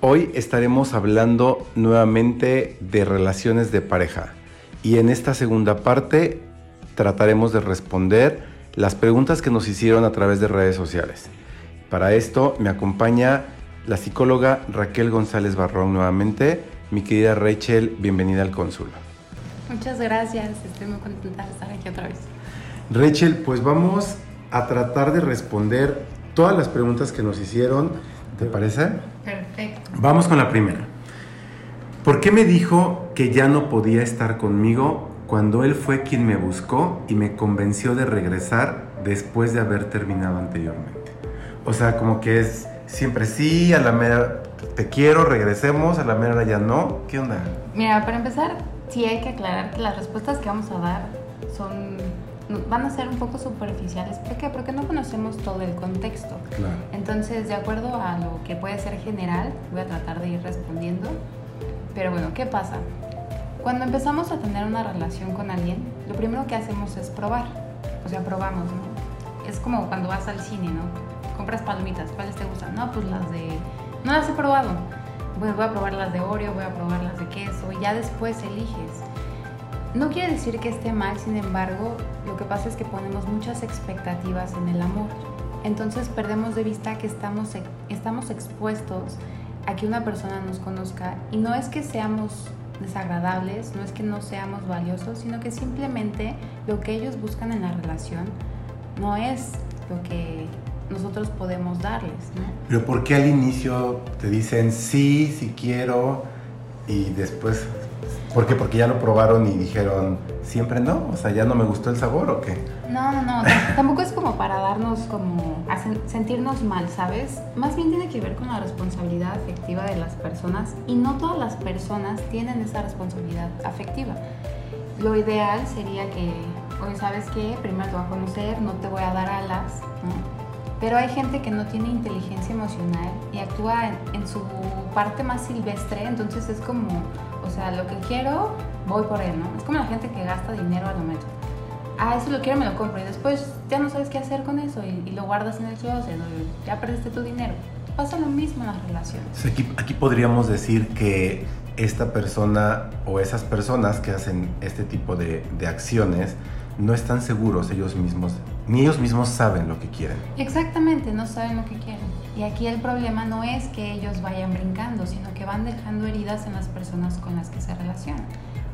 Hoy estaremos hablando nuevamente de relaciones de pareja y en esta segunda parte trataremos de responder las preguntas que nos hicieron a través de redes sociales. Para esto me acompaña la psicóloga Raquel González Barrón nuevamente. Mi querida Rachel, bienvenida al Consul. Muchas gracias, estoy muy contenta de estar aquí otra vez. Rachel, pues vamos a tratar de responder todas las preguntas que nos hicieron. ¿Te parece? Perfecto. Vamos con la primera. ¿Por qué me dijo que ya no podía estar conmigo cuando él fue quien me buscó y me convenció de regresar después de haber terminado anteriormente? O sea, como que es siempre sí, a la mera te quiero, regresemos, a la mera ya no. ¿Qué onda? Mira, para empezar, sí hay que aclarar que las respuestas que vamos a dar son van a ser un poco superficiales. ¿Por qué? Porque no conocemos todo el contexto. Entonces, de acuerdo a lo que puede ser general, voy a tratar de ir respondiendo. Pero bueno, ¿qué pasa? Cuando empezamos a tener una relación con alguien, lo primero que hacemos es probar. O sea, probamos, ¿no? Es como cuando vas al cine, ¿no? Compras palomitas, ¿cuáles te gustan? No, pues las de... No las he probado. Bueno, voy a probar las de Oreo, voy a probar las de queso y ya después eliges. No quiere decir que esté mal, sin embargo, lo que pasa es que ponemos muchas expectativas en el amor. Entonces perdemos de vista que estamos, estamos expuestos a que una persona nos conozca y no es que seamos desagradables, no es que no seamos valiosos, sino que simplemente lo que ellos buscan en la relación no es lo que nosotros podemos darles. Pero ¿por qué al inicio te dicen sí, sí quiero y después ¿Por qué? Porque ya lo probaron y dijeron, siempre no, o sea, ya no me gustó el sabor o qué. No, no, no, tampoco es como para darnos como, sentirnos mal, ¿sabes? Más bien tiene que ver con la responsabilidad afectiva de las personas y no todas las personas tienen esa responsabilidad afectiva. Lo ideal sería que, oye, ¿sabes qué? Primero te voy a conocer, no te voy a dar alas, ¿no? Pero hay gente que no tiene inteligencia emocional y actúa en su parte más silvestre, entonces es como o sea, lo que quiero, voy por él, ¿no? Es como la gente que gasta dinero a lo metro. Ah, eso lo quiero, me lo compro. Y después ya no sabes qué hacer con eso y, lo guardas en el closet, ya perdiste tu dinero. Pasa lo mismo en las relaciones. Aquí, aquí podríamos decir que esta persona o esas personas que hacen este tipo de, de acciones no están seguros ellos mismos, ni ellos mismos saben lo que quieren. Exactamente, no saben lo que quieren. Y aquí el problema no es que ellos vayan brincando, sino que van dejando heridas en las personas con las que se relacionan.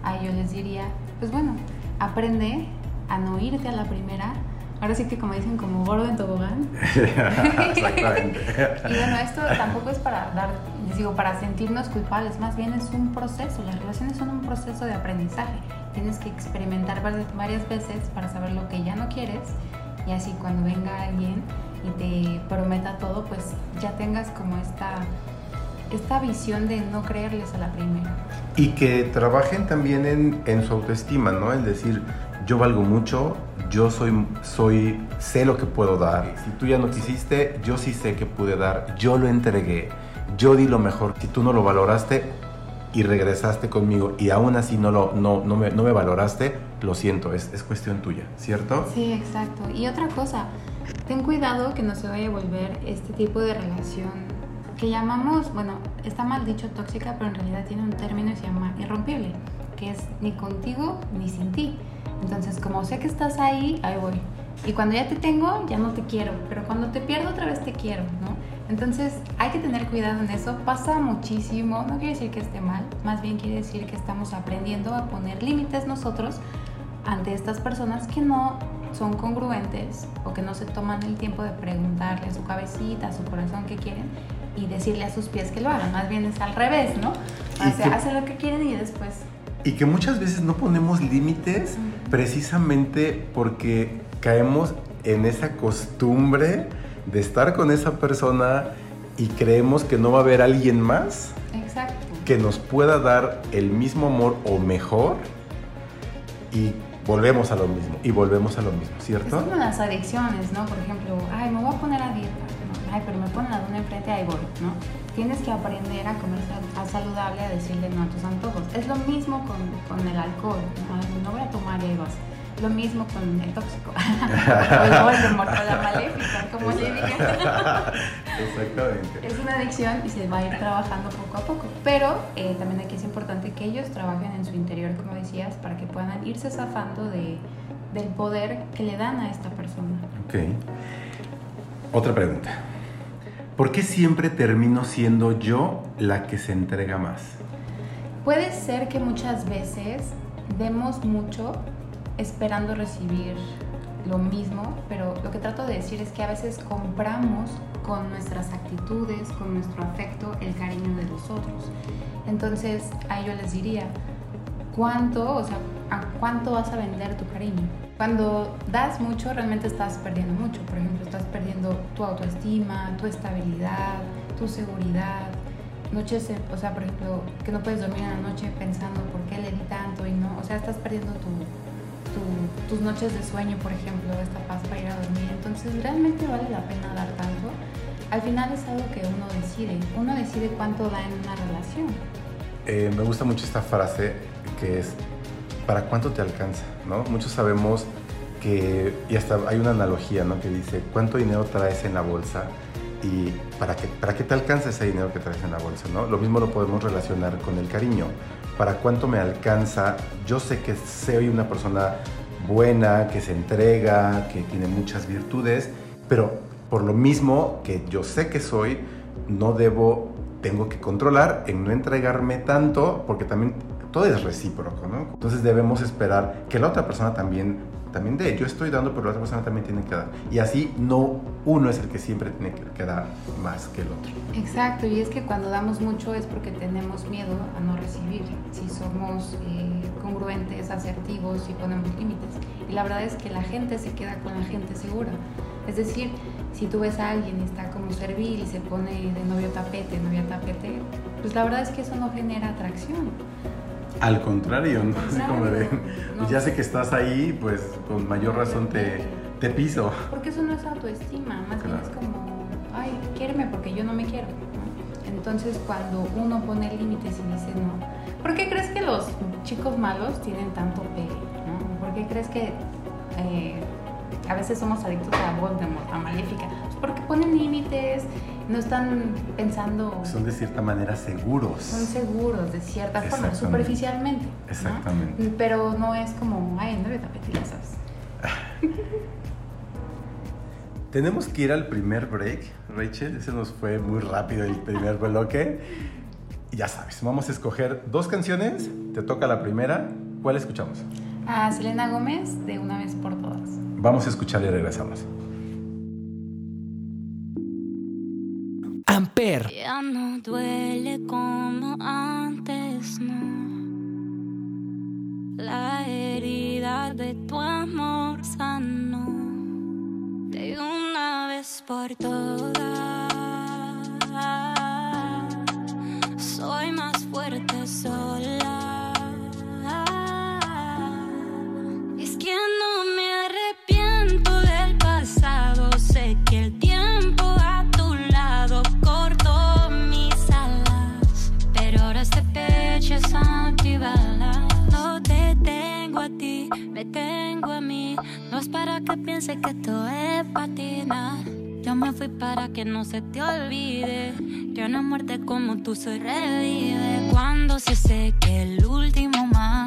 A yo les diría, pues bueno, aprende a no irte a la primera. Ahora sí que como dicen, como gordo en tobogán. Exactamente. y bueno, esto tampoco es para dar, les digo, para sentirnos culpables, más bien es un proceso. Las relaciones son un proceso de aprendizaje. Tienes que experimentar varias veces para saber lo que ya no quieres y así cuando venga alguien y te prometa todo, pues ya tengas como esta, esta visión de no creerles a la primera. Y que trabajen también en, en su autoestima, ¿no? Es decir, yo valgo mucho, yo soy, soy, sé lo que puedo dar. Si tú ya no quisiste, yo sí sé que pude dar, yo lo entregué, yo di lo mejor. Si tú no lo valoraste y regresaste conmigo y aún así no, lo, no, no, me, no me valoraste, lo siento, es, es cuestión tuya, ¿cierto? Sí, exacto. Y otra cosa, ten cuidado que no se vaya a volver este tipo de relación que llamamos, bueno, está mal dicho tóxica, pero en realidad tiene un término y se llama irrompible, que es ni contigo ni sin ti. Entonces, como sé que estás ahí, ahí voy. Y cuando ya te tengo, ya no te quiero, pero cuando te pierdo otra vez te quiero, ¿no? Entonces, hay que tener cuidado en eso. Pasa muchísimo, no quiere decir que esté mal, más bien quiere decir que estamos aprendiendo a poner límites nosotros ante estas personas que no son congruentes o que no se toman el tiempo de preguntarle a su cabecita, a su corazón qué quieren y decirle a sus pies que lo hagan. Más bien es al revés, ¿no? O sea, hacen lo que quieren y después... Y que muchas veces no ponemos límites precisamente porque caemos en esa costumbre de estar con esa persona y creemos que no va a haber alguien más. Exacto. que nos pueda dar el mismo amor o mejor y volvemos a lo mismo y volvemos a lo mismo, ¿cierto? Es como las adicciones, ¿no? Por ejemplo, ay, me voy a poner a dieta, ay, pero me ponen la duna enfrente, ahí voy, ¿no? Tienes que aprender a comer saludable, a decirle no a tus antojos. Es lo mismo con, con el alcohol, ¿no? no voy a tomar evas lo mismo con el tóxico. o el la maléfica, como le dije. Exactamente. Es una adicción y se va a ir trabajando poco a poco. Pero eh, también aquí es importante que ellos trabajen en su interior, como decías, para que puedan irse zafando de, del poder que le dan a esta persona. Ok. Otra pregunta. ¿Por qué siempre termino siendo yo la que se entrega más? Puede ser que muchas veces demos mucho esperando recibir lo mismo, pero lo que trato de decir es que a veces compramos con nuestras actitudes, con nuestro afecto, el cariño de los otros. Entonces, a ellos les diría, ¿cuánto, o sea, a cuánto vas a vender tu cariño? Cuando das mucho, realmente estás perdiendo mucho. Por ejemplo, estás perdiendo tu autoestima, tu estabilidad, tu seguridad. Noches, o sea, por ejemplo, que no puedes dormir en la noche pensando por qué le di tanto y no, o sea, estás perdiendo tu, tus noches de sueño, por ejemplo, esta paz para ir a dormir. Entonces, ¿realmente vale la pena dar tanto? Al final es algo que uno decide. Uno decide cuánto da en una relación. Eh, me gusta mucho esta frase que es, ¿para cuánto te alcanza? ¿no? Muchos sabemos que, y hasta hay una analogía ¿no? que dice, ¿cuánto dinero traes en la bolsa? y para qué, para qué te alcanza ese dinero que traes en la bolsa, ¿no? Lo mismo lo podemos relacionar con el cariño. ¿Para cuánto me alcanza? Yo sé que soy una persona buena, que se entrega, que tiene muchas virtudes, pero por lo mismo que yo sé que soy, no debo, tengo que controlar en no entregarme tanto, porque también todo es recíproco, ¿no? Entonces debemos esperar que la otra persona también también de yo estoy dando, pero la otra persona también tiene que dar. Y así no uno es el que siempre tiene que dar más que el otro. Exacto, y es que cuando damos mucho es porque tenemos miedo a no recibir, si somos eh, congruentes, asertivos y ponemos límites. Y la verdad es que la gente se queda con la gente segura. Es decir, si tú ves a alguien y está como servil y se pone de novio tapete, novia tapete, pues la verdad es que eso no genera atracción. Al contrario, ¿no? como de, pues ya sé que estás ahí, pues con mayor razón te, te piso. Porque eso no es autoestima, más bien es como, ay, quiéreme porque yo no me quiero. Entonces cuando uno pone límites y dice no, ¿por qué crees que los chicos malos tienen tanto pegue? ¿no? ¿Por qué crees que eh, a veces somos adictos a Voldemort, a Maléfica? Pues porque ponen límites, no están pensando... Son de cierta manera seguros. Son seguros, de cierta forma, superficialmente. Exactamente. Pero no es como, ay, no ya sabes. Tenemos que ir al primer break, Rachel. Ese nos fue muy rápido el primer bloque. Y ya sabes, vamos a escoger dos canciones. Te toca la primera. ¿Cuál escuchamos? A Selena Gómez, de Una vez por todas. Vamos a escuchar y regresamos. Ya no duele como antes, no. La herida de tu amor sanó de una vez por todas. Soy más fuerte sola. Para que piense que esto es patina. Yo me fui para que no se te olvide que una muerte como tú se revive. Cuando se seque el último mal,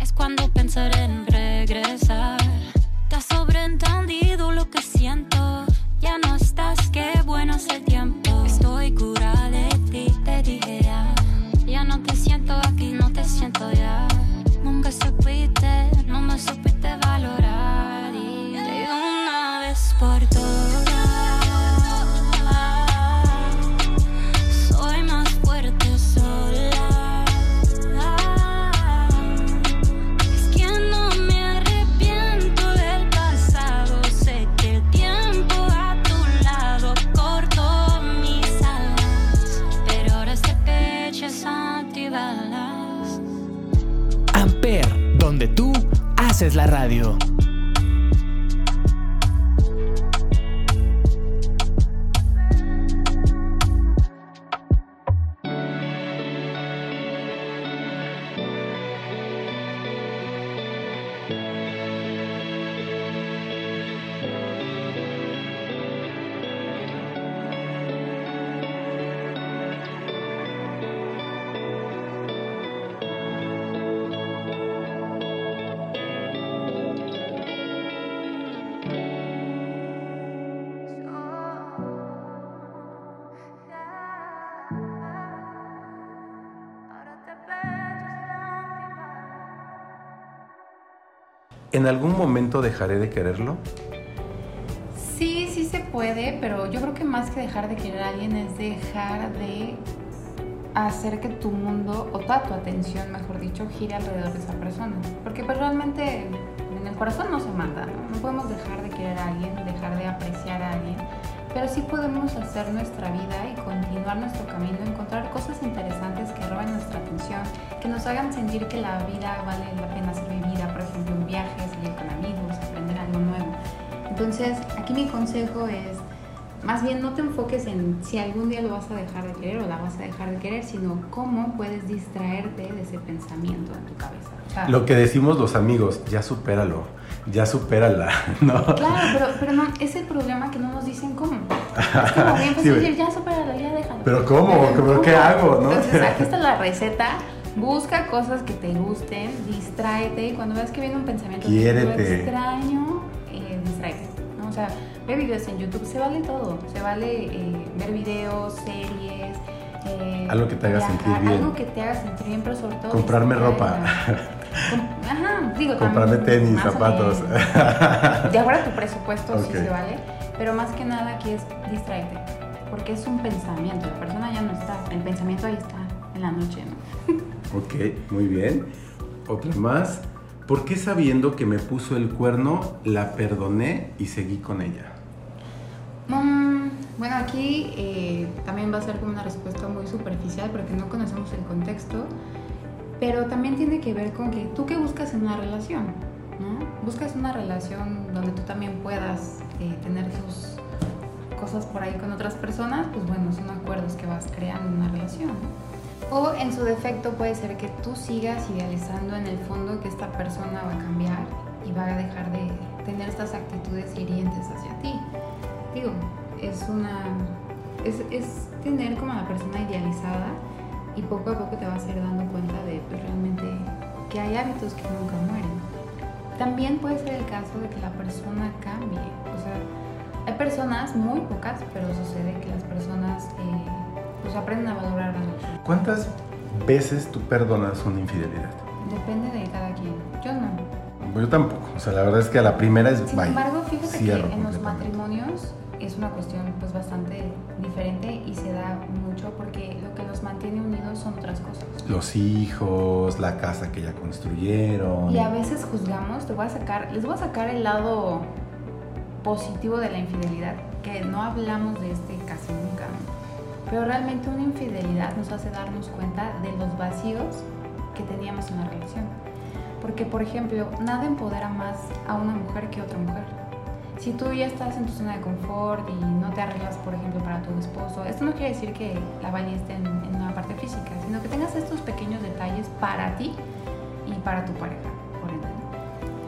es cuando pensaré en regresar. Te has sobreentendido lo que siento. Ya no estás, qué bueno es ¿En algún momento dejaré de quererlo? Sí, sí se puede, pero yo creo que más que dejar de querer a alguien es dejar de hacer que tu mundo, o toda tu atención, mejor dicho, gire alrededor de esa persona. Porque pues realmente en el corazón no se manda, ¿no? No podemos dejar de querer a alguien, dejar de apreciar a alguien, pero sí podemos hacer nuestra vida y continuar nuestro camino, encontrar cosas interesantes que roben nuestra atención, que nos hagan sentir que la vida vale la pena ser vivida, por ejemplo, Entonces, aquí mi consejo es, más bien no te enfoques en si algún día lo vas a dejar de querer o la vas a dejar de querer, sino cómo puedes distraerte de ese pensamiento en tu cabeza. lo que decimos los amigos, ya supéralo, ya supérala, ¿no? Claro, pero, pero no, es el problema que no nos dicen cómo. Es como bien pues decir, ya supéralo, ya déjalo. Pero ¿cómo? ¿Pero, qué hago? ¿no? Entonces, aquí está la receta Busca cosas que te gusten, distráete y cuando veas que viene un pensamiento extraño. O sea, ve videos en YouTube, se vale todo. Se vale eh, ver videos, series. Eh, algo que te haga sentir bien. Algo que te haga sentir bien, pero sobre todo. Comprarme ropa. ajá, digo, Comprarme tenis, zapatos. de acuerdo a tu presupuesto, sí se vale. Pero más que nada aquí es distraerte. Porque es un pensamiento. La persona ya no está. El pensamiento ahí está en la noche, ¿no? Ok, muy bien. Otra más. ¿Por qué sabiendo que me puso el cuerno la perdoné y seguí con ella? Mm, bueno, aquí eh, también va a ser como una respuesta muy superficial porque no conocemos el contexto, pero también tiene que ver con que tú qué buscas en una relación, ¿no? Buscas una relación donde tú también puedas eh, tener tus cosas por ahí con otras personas, pues bueno, son acuerdos que vas creando en una relación, ¿no? O en su defecto puede ser que tú sigas idealizando en el fondo que esta persona va a cambiar y va a dejar de tener estas actitudes hirientes hacia ti. Digo, es una. Es, es tener como a la persona idealizada y poco a poco te vas a ir dando cuenta de pues, realmente que hay hábitos que nunca mueren. También puede ser el caso de que la persona cambie. O sea, hay personas, muy pocas, pero sucede que las personas. Eh, pues aprenden a valorar ¿Cuántas veces tú perdonas una infidelidad? Depende de cada quien. Yo no. Yo tampoco. O sea, la verdad es que a la primera es Sin embargo, fíjate que en los matrimonios es una cuestión pues bastante diferente y se da mucho porque lo que los mantiene unidos son otras cosas. Los hijos, la casa que ya construyeron. Y a veces juzgamos, te voy a sacar, les voy a sacar el lado positivo de la infidelidad, que no hablamos de este nunca. Pero realmente una infidelidad nos hace darnos cuenta de los vacíos que teníamos en la relación. Porque, por ejemplo, nada empodera más a una mujer que otra mujer. Si tú ya estás en tu zona de confort y no te arreglas, por ejemplo, para tu esposo, esto no quiere decir que la baña esté en, en una parte física, sino que tengas estos pequeños detalles para ti y para tu pareja, por ende.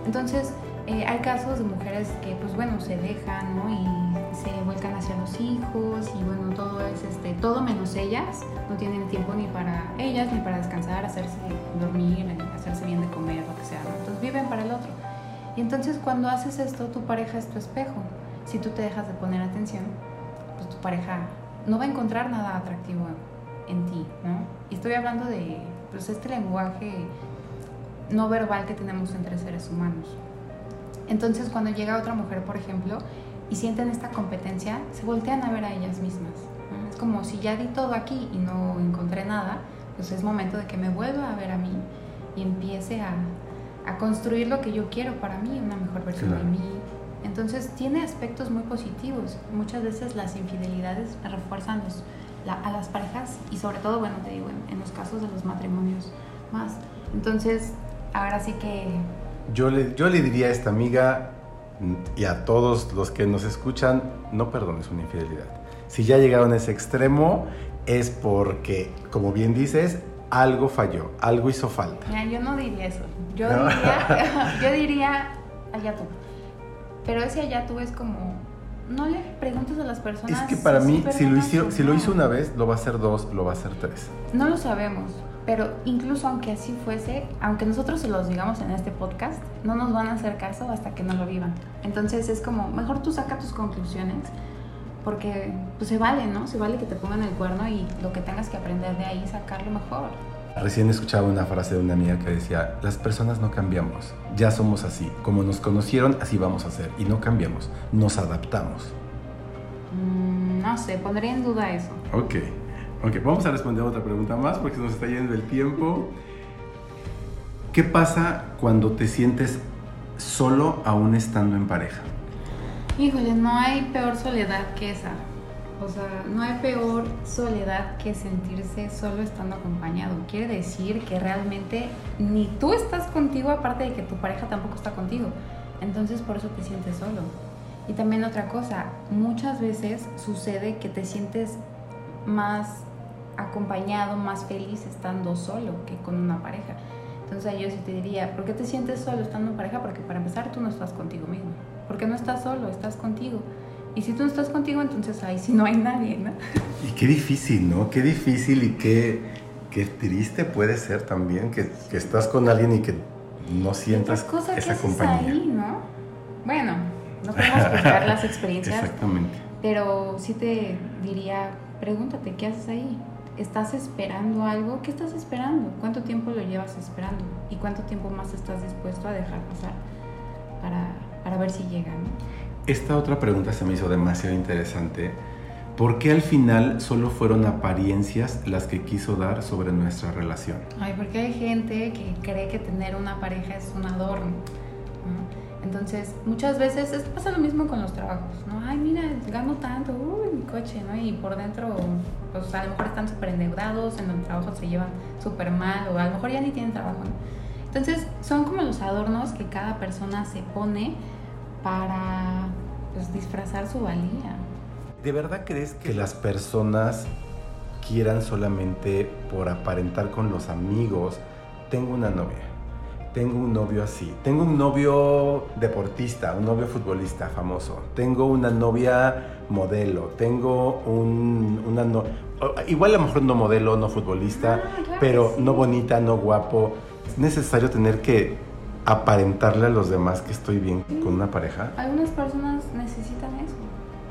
Entonces, eh, hay casos de mujeres que, pues bueno, se dejan, ¿no? Y se vuelcan hacia los hijos este, todo menos ellas. No tienen tiempo ni para ellas, ni para descansar, hacerse dormir, hacerse bien de comer, lo que sea, Entonces viven para el otro. Y entonces cuando haces esto, tu pareja es tu espejo. Si tú te dejas de poner atención, pues tu pareja no va a encontrar nada atractivo en ti, ¿no? Y estoy hablando de, pues, este lenguaje no verbal que tenemos entre seres humanos. Entonces cuando llega otra mujer, por ejemplo, y sienten esta competencia, se voltean a ver a ellas mismas. Es como si ya di todo aquí y no encontré nada, pues es momento de que me vuelva a ver a mí y empiece a, construir lo que yo quiero para mí, una mejor versión de mí. Entonces tiene aspectos muy positivos. Muchas veces las infidelidades refuerzan a las parejas y sobre todo, bueno, te digo, en, en los casos de los matrimonios más. Entonces, ahora sí que... Yo le, yo le diría a esta amiga y a todos los que nos escuchan, no perdones una infidelidad. Si ya llegaron a ese extremo, es porque, como bien dices, algo falló, algo hizo falta. yo no diría eso. Yo diría, yo diría, allá tú. Pero ese allá tú es como, no le preguntes a las personas. Es que para mí, si lo, hizo, si lo hizo una vez, lo va a hacer dos, lo va a hacer tres. No lo sabemos. Pero incluso aunque así fuese, aunque nosotros se los digamos en este podcast, no nos van a hacer caso hasta que no lo vivan. Entonces es como, mejor tú saca tus conclusiones, porque pues se vale, ¿no? Se vale que te pongan el cuerno y lo que tengas que aprender de ahí, sacarlo mejor. Recién escuchaba una frase de una amiga que decía, las personas no cambiamos, ya somos así, como nos conocieron, así vamos a ser, y no cambiamos, nos adaptamos. Mm, no sé, pondría en duda eso. Ok. Ok, vamos a responder otra pregunta más porque se nos está yendo el tiempo. ¿Qué pasa cuando te sientes solo aún estando en pareja? Híjole, no hay peor soledad que esa. O sea, no hay peor soledad que sentirse solo estando acompañado. Quiere decir que realmente ni tú estás contigo, aparte de que tu pareja tampoco está contigo. Entonces por eso te sientes solo. Y también otra cosa, muchas veces sucede que te sientes más acompañado, más feliz estando solo que con una pareja. Entonces yo sí te diría, ¿por qué te sientes solo estando en pareja? Porque para empezar tú no estás contigo mismo. Porque no estás solo, estás contigo. Y si tú no estás contigo, entonces ahí sí no hay nadie, ¿no? Y qué difícil, ¿no? Qué difícil y qué, qué triste puede ser también que, que estás con alguien y que no sientas cosa esa compañía. Ahí, ¿no? Bueno, no podemos juzgar las experiencias. Exactamente. Pero sí te diría, pregúntate, ¿qué haces ahí? ¿Estás esperando algo? ¿Qué estás esperando? ¿Cuánto tiempo lo llevas esperando? ¿Y cuánto tiempo más estás dispuesto a dejar pasar para, para ver si llega? Esta otra pregunta se me hizo demasiado interesante. ¿Por qué al final solo fueron apariencias las que quiso dar sobre nuestra relación? Ay, porque hay gente que cree que tener una pareja es un adorno. Entonces, muchas veces pasa lo mismo con los trabajos, ¿no? Ay, mira, gano tanto, uy, mi coche, ¿no? Y por dentro, pues a lo mejor están súper endeudados, en el trabajo se llevan súper mal, o a lo mejor ya ni tienen trabajo, ¿no? Entonces, son como los adornos que cada persona se pone para pues, disfrazar su valía. ¿De verdad crees que las personas quieran solamente por aparentar con los amigos? Tengo una novia tengo un novio así. Tengo un novio deportista, un novio futbolista famoso. Tengo una novia modelo. Tengo un, una no, igual a lo mejor no modelo, no futbolista, ah, pero no bonita, no guapo. ¿Es necesario tener que aparentarle a los demás que estoy bien con una pareja? Algunas personas necesitan eso.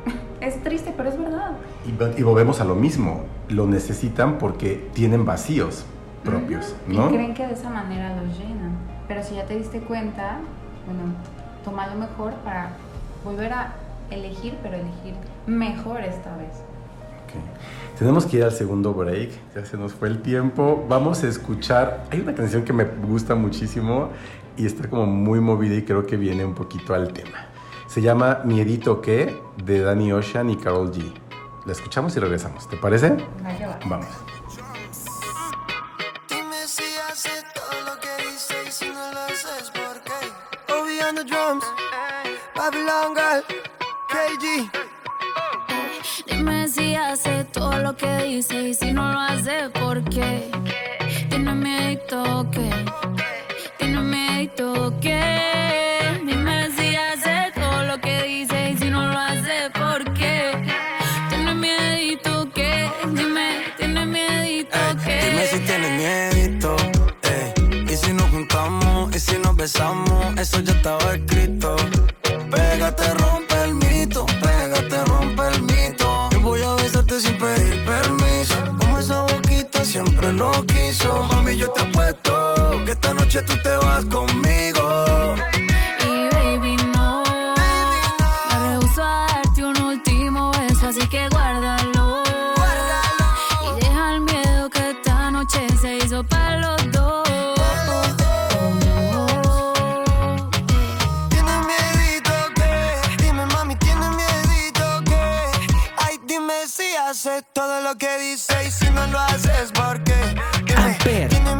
Es triste, pero es verdad. Y, y volvemos a lo mismo. Lo necesitan porque tienen vacíos propios, ¿no? Y creen que de esa manera los llenan. Pero si ya te diste cuenta, bueno, toma lo mejor para volver a elegir, pero elegir mejor esta vez. Tenemos que ir al segundo break, ya se nos fue el tiempo. Vamos a escuchar, hay una canción que me gusta muchísimo y está como muy movida y creo que viene un poquito al tema. Se llama Miedito qué de Danny Ocean y Carol G. La escuchamos y regresamos, ¿te parece? Vamos. Babylon Girl, KG. Dime si hace todo lo que dice y si no lo hace, ¿por qué? Tiene miedo que, que. Dime si hace todo lo que dice y si no lo hace, ¿por qué? Tiene miedo que, dime, tiene miedo que. Dime si tiene miedo, eh. Y si nos juntamos y si nos besamos, eso ya estaba escrito lo que dice y si no lo haces, ¿por qué? Que, dime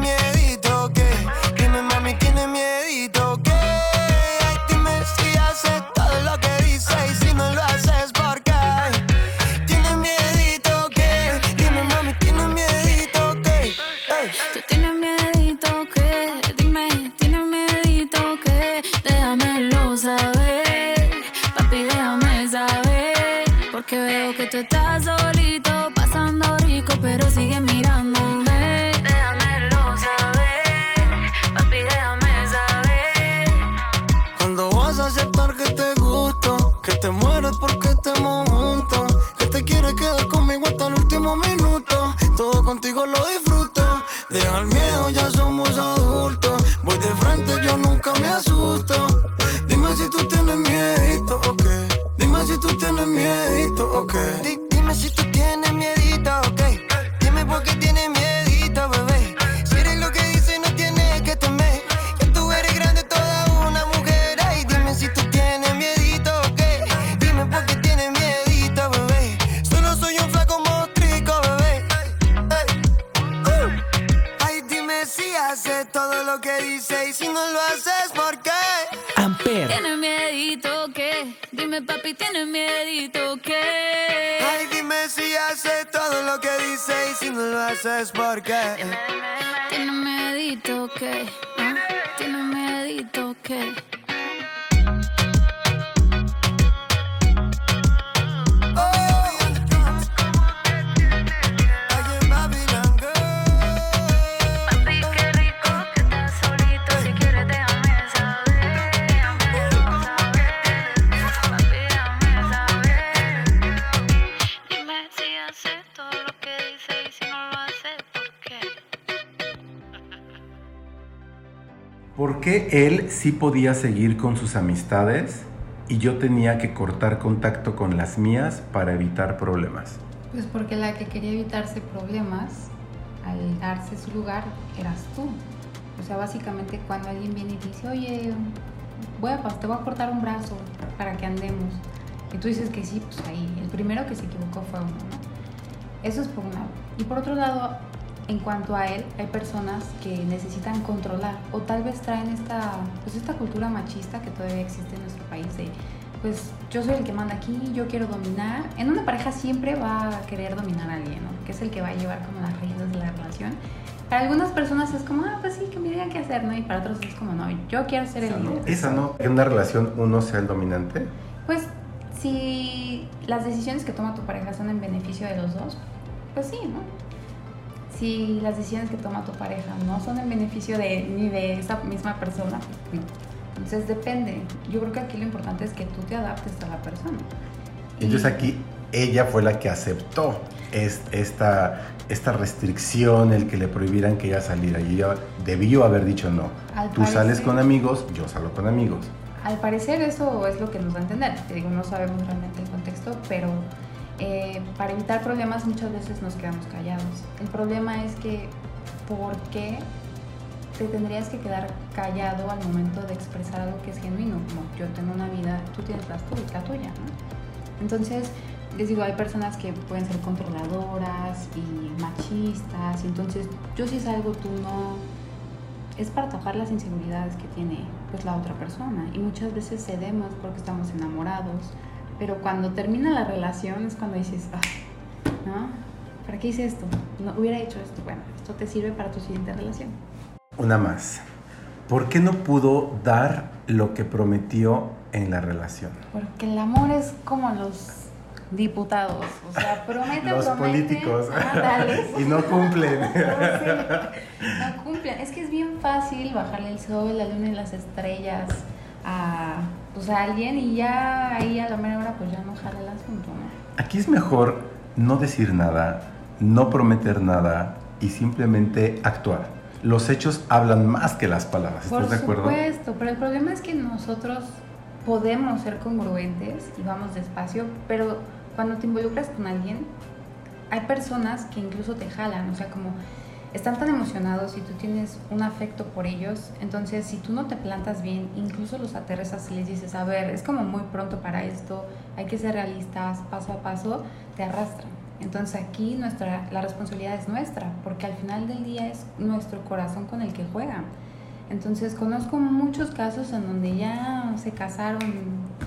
Deja el miedo, ya somos adultos. Voy de frente, yo nunca me asusto. Dime si tú tienes miedo, o okay. Dime si tú tienes miedo, o okay. Dime si tú si no lo haces, ¿por qué? Qué él sí podía seguir con sus amistades y yo tenía que cortar contacto con las mías para evitar problemas? Pues porque la que quería evitarse problemas al darse su lugar eras tú. O sea, básicamente cuando alguien viene y dice, oye, voy te voy a cortar un brazo para que andemos. Y tú dices que sí, pues ahí, el primero que se equivocó fue uno, ¿no? Eso es por un lado. Y por otro lado, en cuanto a él, hay personas que necesitan controlar o tal vez traen esta, pues esta cultura machista que todavía existe en nuestro país de, pues yo soy el que manda aquí, yo quiero dominar. En una pareja siempre va a querer dominar a alguien, ¿no? Que es el que va a llevar como las riendas de la relación. Para algunas personas es como, ah, pues sí, que me digan qué hacer, ¿no? Y para otros es como, no, yo quiero ser el líder. Esa no. En una relación uno sea el dominante. Pues si las decisiones que toma tu pareja son en beneficio de los dos, pues sí, ¿no? Si las decisiones que toma tu pareja no son en beneficio de ni de esa misma persona. Entonces depende. Yo creo que aquí lo importante es que tú te adaptes a la persona. Y- Entonces aquí ella fue la que aceptó es- esta, esta restricción, el que le prohibieran que ella saliera. Y ella debió haber dicho no. Al Tú sales con amigos, yo salgo con amigos. Al parecer eso es lo que nos da a entender. Te digo, no sabemos realmente el contexto, pero eh, para evitar problemas muchas veces nos quedamos callados. El problema es que, ¿por qué te tendrías que quedar callado al momento de expresar algo que es genuino? Como yo tengo una vida, tú tienes la, la tuya, ¿no? Entonces, les digo, hay personas que pueden ser controladoras y machistas, y entonces yo si salgo, tú no es para tapar las inseguridades que tiene pues la otra persona y muchas veces cedemos porque estamos enamorados pero cuando termina la relación es cuando dices "Ah, no para qué hice esto no hubiera hecho esto bueno esto te sirve para tu siguiente relación Una más. ¿Por qué no pudo dar lo que prometió en la relación? porque el amor es como los diputados o sea promete Los políticos. ándale. y no cumplen. No, sí, no cumplen. Es que es bien fácil bajarle el sol, la luna y las estrellas a, pues, a alguien y ya ahí a la mera hora pues ya no jala el asunto, ¿no? Aquí es mejor no decir nada, no prometer nada y simplemente actuar. Los hechos hablan más que las palabras. ¿Estás Por de acuerdo? supuesto, pero el problema es que nosotros podemos ser congruentes y vamos despacio, pero cuando te involucras con alguien, hay personas que incluso te jalan, o sea, como están tan emocionados y tú tienes un afecto por ellos, entonces si tú no te plantas bien, incluso los aterrizas y les dices, a ver, es como muy pronto para esto, hay que ser realistas, paso a paso, te arrastran. Entonces aquí nuestra, la responsabilidad es nuestra, porque al final del día es nuestro corazón con el que juegan. Entonces conozco muchos casos en donde ya se casaron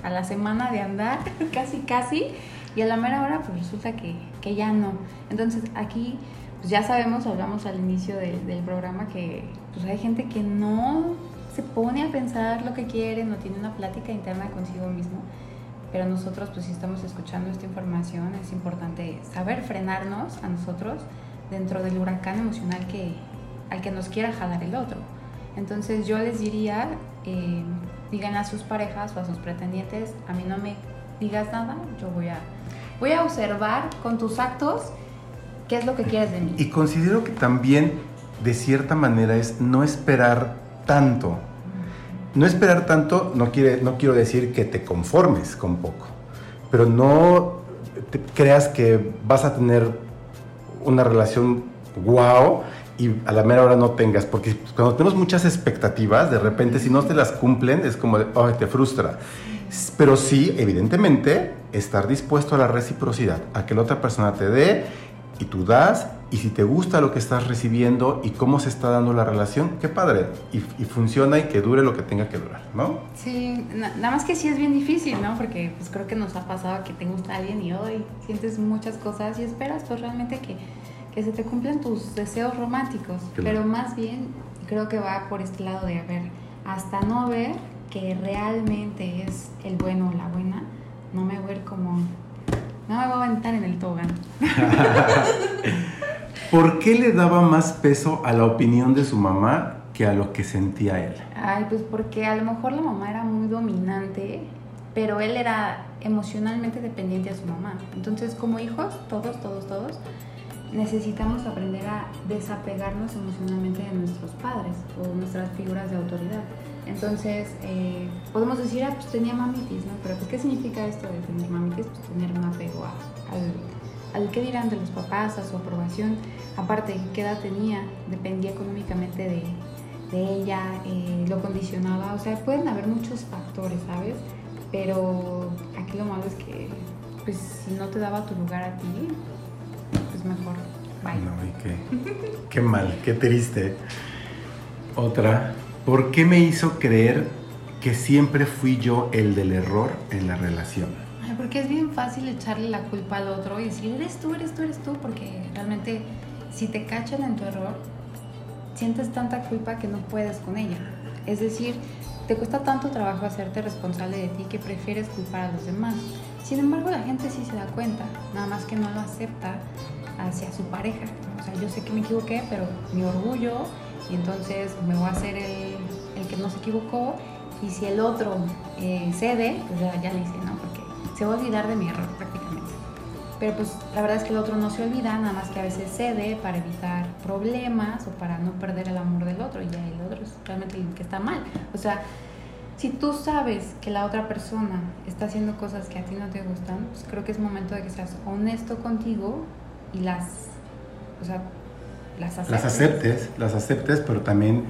a la semana de andar, casi casi, y a la mera hora pues resulta que, que ya no. Entonces aquí pues ya sabemos, hablamos al inicio de- del programa que pues hay gente que no se pone a pensar lo que quiere, no tiene una plática interna consigo mismo, pero nosotros pues si estamos escuchando esta información es importante saber frenarnos a nosotros dentro del huracán emocional que, al que nos quiera jalar el otro. Entonces yo les diría, eh, digan a sus parejas o a sus pretendientes, a mí no me digas nada, yo voy a, voy a observar con tus actos qué es lo que quieres de mí. Y considero que también, de cierta manera, es no esperar tanto. No esperar tanto no, quiere, no quiero decir que te conformes con poco, pero no te creas que vas a tener una relación guau y a la mera hora no tengas, porque cuando tenemos muchas expectativas, de repente si no te las cumplen es como, de, "Ay, te frustra. Pero sí, evidentemente, estar dispuesto a la reciprocidad, a que la otra persona te dé y tú das y si te gusta lo que estás recibiendo y cómo se está dando la relación, qué padre. Y, funciona y que dure lo que tenga que durar, ¿no? Sí, nada más que sí es bien difícil, ¿no? Porque pues creo que nos ha pasado que te gusta alguien y hoy sientes muchas cosas y esperas pues realmente que, que se te cumplan tus deseos románticos. Pero más bien creo que va por este lado de, haber hasta no ver que realmente es el bueno o la buena, no me voy a ir como... No me voy a aventar en el tobogán. ¿Por qué le daba más peso a la opinión de su mamá que a lo que sentía él? Ay, pues porque a lo mejor la mamá era muy dominante, pero él era emocionalmente dependiente de su mamá. Entonces, como hijos, todos, todos, todos, necesitamos aprender a desapegarnos emocionalmente de nuestros padres o nuestras figuras de autoridad. Entonces, eh, podemos decir, ah, pues tenía mamitis, ¿no? Pero pues, ¿qué significa esto de tener mamitis? Pues tener un apego al al qué dirán de los papás, a su aprobación, aparte qué edad tenía, dependía económicamente de, ella, eh, lo condicionaba, o sea, pueden haber muchos factores, ¿sabes? Pero aquí lo malo es que, pues, si no te daba tu lugar a ti, pues mejor, bye. Y qué, qué mal, qué triste. Otra, ¿por qué me hizo creer que siempre fui yo el del error en la relación? porque es bien fácil echarle la culpa al otro y decir, eres tú, eres tú, eres tú, porque realmente si te cachan en tu error, sientes tanta culpa que no puedes con ella. Es decir, te cuesta tanto trabajo hacerte responsable de ti que prefieres culpar a los demás. Sin embargo, la gente sí se da cuenta, nada más que no lo acepta hacia su pareja. O sea, yo sé que me equivoqué, pero mi orgullo, y entonces me voy a hacer el, el que no se equivocó, y si el otro eh, cede, pues ya, ya le hice, ¿no? Porque se va a olvidar de mi error prácticamente. Pero pues la verdad es que el otro no se olvida, nada más que a veces cede para evitar problemas o para no perder el amor del otro y ya el otro es realmente el que está mal. O sea, si tú sabes que la otra persona está haciendo cosas que a ti no te gustan, pues creo que es momento de que seas honesto contigo y las, o sea, las aceptes. Las aceptes, las aceptes, pero también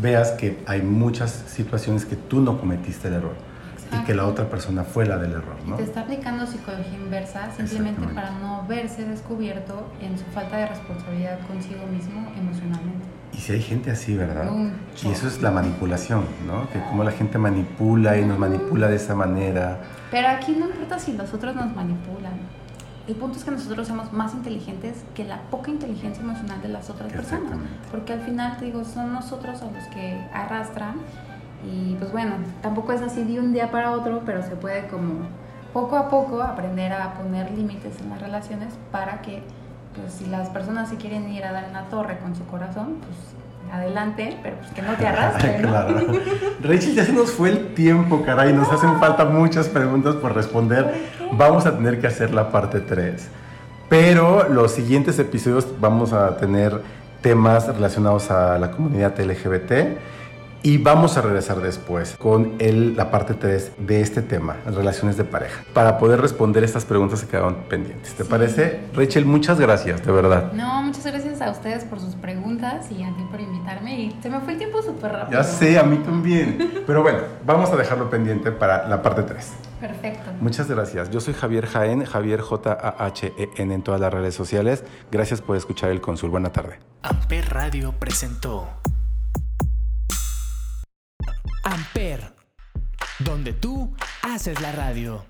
veas que hay muchas situaciones que tú no cometiste el error y que la otra persona fue la del error, ¿no? Te está aplicando psicología inversa simplemente para no verse descubierto en su falta de responsabilidad consigo mismo emocionalmente. Y si hay gente así, ¿verdad? y eso es la manipulación, ¿no? Que como la gente manipula y nos manipula de esa manera. Pero aquí no importa si los otros nos manipulan. El punto es que nosotros somos más inteligentes que la poca inteligencia emocional de las otras personas. Porque al final, te digo, son nosotros a los que arrastran y pues bueno, tampoco es así de un día para otro, pero se puede como poco a poco aprender a poner límites en las relaciones para que, pues si las personas se quieren ir a dar en la torre con su corazón, pues adelante, pero pues que no te arrastren. claro. Rachel, ya se nos fue el tiempo, caray, nos hacen falta muchas preguntas por responder. Vamos a tener que hacer la parte 3. Pero los siguientes episodios vamos a tener temas relacionados a la comunidad LGBT y vamos a regresar después con el, la parte 3 de este tema, relaciones de pareja, para poder responder estas preguntas que quedaron pendientes. ¿Te parece? Rachel, muchas gracias, de verdad. No, muchas gracias a ustedes por sus preguntas y a ti por invitarme. Y se me fue el tiempo súper rápido. Ya sé, a mí también. Pero bueno, vamos a dejarlo pendiente para la parte 3. Perfecto. Muchas gracias. Yo soy Javier Jaén, Javier J-A-H-E-N en todas las redes sociales. Gracias por escuchar el Consul. Buena tarde. Amper Radio presentó Amper, donde tú haces la radio.